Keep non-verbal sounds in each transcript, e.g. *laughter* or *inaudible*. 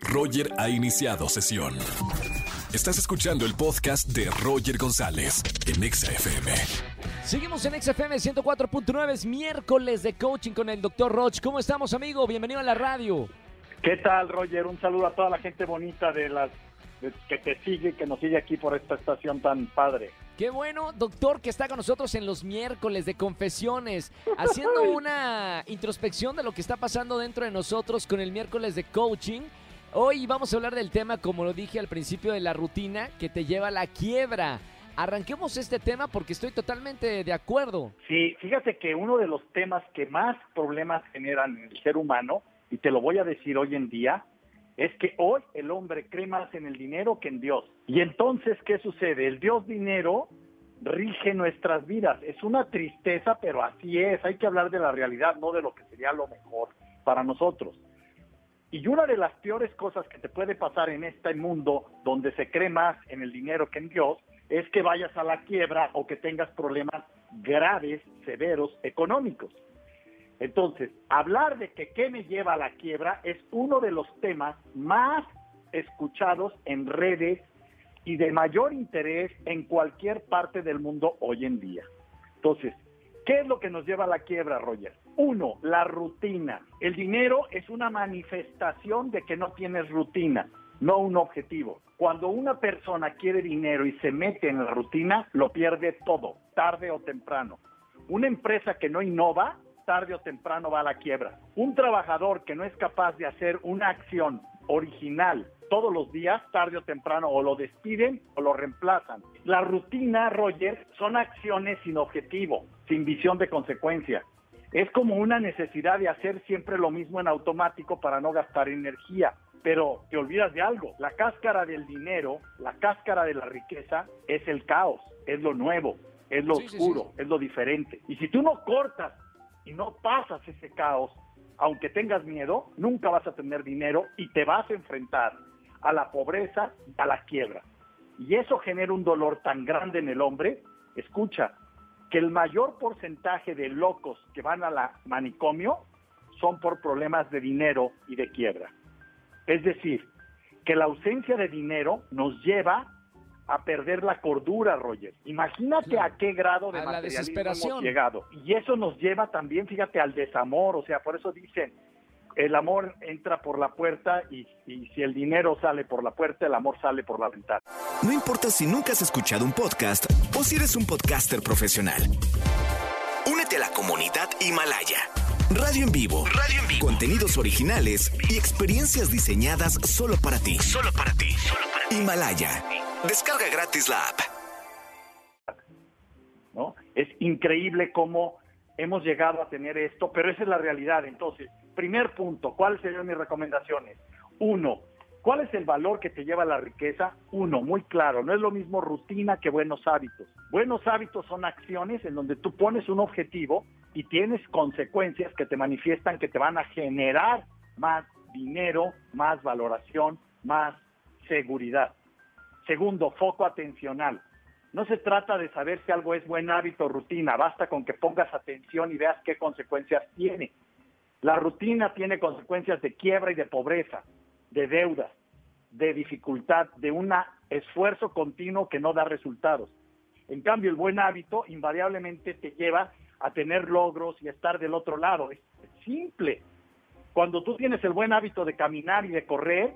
Roger ha iniciado sesión. Estás escuchando el podcast de Roger González en Exa FM. Seguimos en XFM 104.9, es miércoles de coaching con el Dr. Roch. ¿Cómo estamos, amigo? Bienvenido a la radio. ¿Qué tal, Roger? Un saludo a toda la gente bonita de las de- que te sigue, que nos sigue aquí por esta estación tan padre. Qué bueno, doctor, que está con nosotros en los miércoles de confesiones, *laughs* haciendo una introspección de lo que está pasando dentro de nosotros con el miércoles de coaching. Hoy vamos a hablar del tema, como lo dije al principio, de la rutina que te lleva a la quiebra. Arranquemos este tema porque estoy totalmente de acuerdo. Sí, fíjate que uno de los temas que más problemas generan en el ser humano, y te lo voy a decir hoy en día, es que hoy el hombre cree más en el dinero que en Dios. Y entonces, ¿qué sucede? El Dios dinero rige nuestras vidas. Es una tristeza, pero así es. Hay que hablar de la realidad, no de lo que sería lo mejor para nosotros. Y una de las peores cosas que te puede pasar en este mundo donde se cree más en el dinero que en Dios es que vayas a la quiebra o que tengas problemas graves, severos, económicos. Entonces, hablar de que qué me lleva a la quiebra es uno de los temas más escuchados en redes y de mayor interés en cualquier parte del mundo hoy en día. Entonces, ¿qué es lo que nos lleva a la quiebra, Roger? Uno, la rutina. El dinero es una manifestación de que no tienes rutina, no un objetivo. Cuando una persona quiere dinero y se mete en la rutina, lo pierde todo, tarde o temprano. Una empresa que no innova, tarde o temprano va a la quiebra. Un trabajador que no es capaz de hacer una acción original todos los días, tarde o temprano, o lo despiden o lo reemplazan. La rutina, Roger, son acciones sin objetivo, sin visión de consecuencia. Es como una necesidad de hacer siempre lo mismo en automático para no gastar energía. Pero te olvidas de algo, la cáscara del dinero, la cáscara de la riqueza es el caos, es lo nuevo, es lo Sí, sí, oscuro, es lo diferente. Y si tú no cortas y no pasas ese caos, aunque tengas miedo, nunca vas a tener dinero y te vas a enfrentar a la pobreza, a la quiebra. Y eso genera un dolor tan grande en el hombre. Escucha, que el mayor porcentaje de locos que van a la manicomio son por problemas de dinero y de quiebra. Es decir, que la ausencia de dinero nos lleva a perder la cordura, Roger. Imagínate Claro. a qué grado de A la materialismo desesperación. hemos llegado. Y eso nos lleva también, fíjate, al desamor. O sea, por eso dicen, el amor entra por la puerta y, y si el dinero sale por la puerta, el amor sale por la ventana. No importa si nunca has escuchado un podcast o si eres un podcaster profesional. Únete a la comunidad Himalaya. Radio en vivo. Radio en vivo. Contenidos originales y experiencias diseñadas solo para ti. Solo para ti. Himalaya. Descarga gratis la app. ¿no? Es increíble cómo hemos llegado a tener esto, pero esa es la realidad. Entonces, primer punto, ¿cuáles serían mis recomendaciones? Uno, ¿cuál es el valor que te lleva a la riqueza? Uno, muy claro, no es lo mismo rutina que buenos hábitos. Buenos hábitos son acciones en donde tú pones un objetivo y tienes consecuencias que te manifiestan que te van a generar más dinero, más valoración, más seguridad. Segundo, foco atencional. No se trata de saber si algo es buen hábito o rutina, basta con que pongas atención y veas qué consecuencias tiene. La rutina tiene consecuencias de quiebra y de pobreza, de deudas, de dificultad, de un esfuerzo continuo que no da resultados. En cambio, el buen hábito invariablemente te lleva a tener logros y a estar del otro lado. Es simple. Cuando tú tienes el buen hábito de caminar y de correr,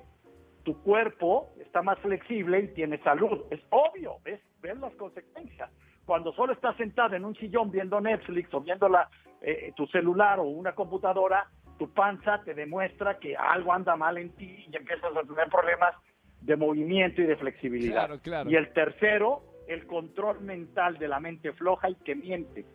tu cuerpo está más flexible y tiene salud. Es obvio, ¿ves? Ves las consecuencias. Cuando solo estás sentado en un sillón viendo Netflix o viendo la, eh, tu celular o una computadora, tu panza te demuestra que algo anda mal en ti y empiezas a tener problemas de movimiento y de flexibilidad. Claro, claro. Y el tercero, el control mental de la mente floja y que miente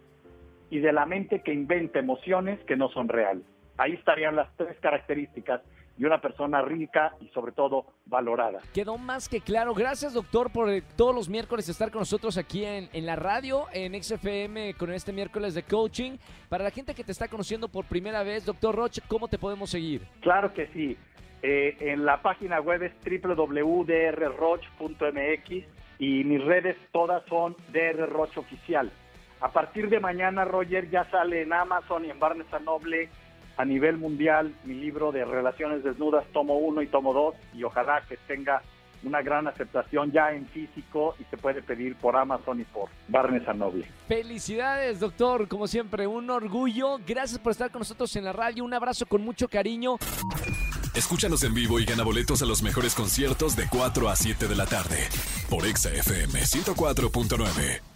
y de la mente que inventa emociones que no son reales. Ahí estarían las tres características de una persona rica y sobre todo valorada. Quedó más que claro. Gracias, doctor, por eh, todos los miércoles estar con nosotros aquí en, en la radio, en XFM, con este miércoles de coaching. Para la gente que te está conociendo por primera vez, doctor Roche, ¿cómo te podemos seguir? Claro que sí. Eh, en la página web es www.drroch.mx y mis redes todas son drroch oficial. A partir de mañana, Roger, ya sale en Amazon y en Barnes Noble a nivel mundial mi libro de Relaciones Desnudas, tomo uno y tomo dos, y ojalá que tenga una gran aceptación ya en físico y se puede pedir por Amazon y por Barnes Noble. Felicidades, doctor, como siempre, un orgullo. Gracias por estar con nosotros en la radio. Un abrazo con mucho cariño. Escúchanos en vivo y gana boletos a los mejores conciertos de 4 a 7 de la tarde por Exa FM 104.9.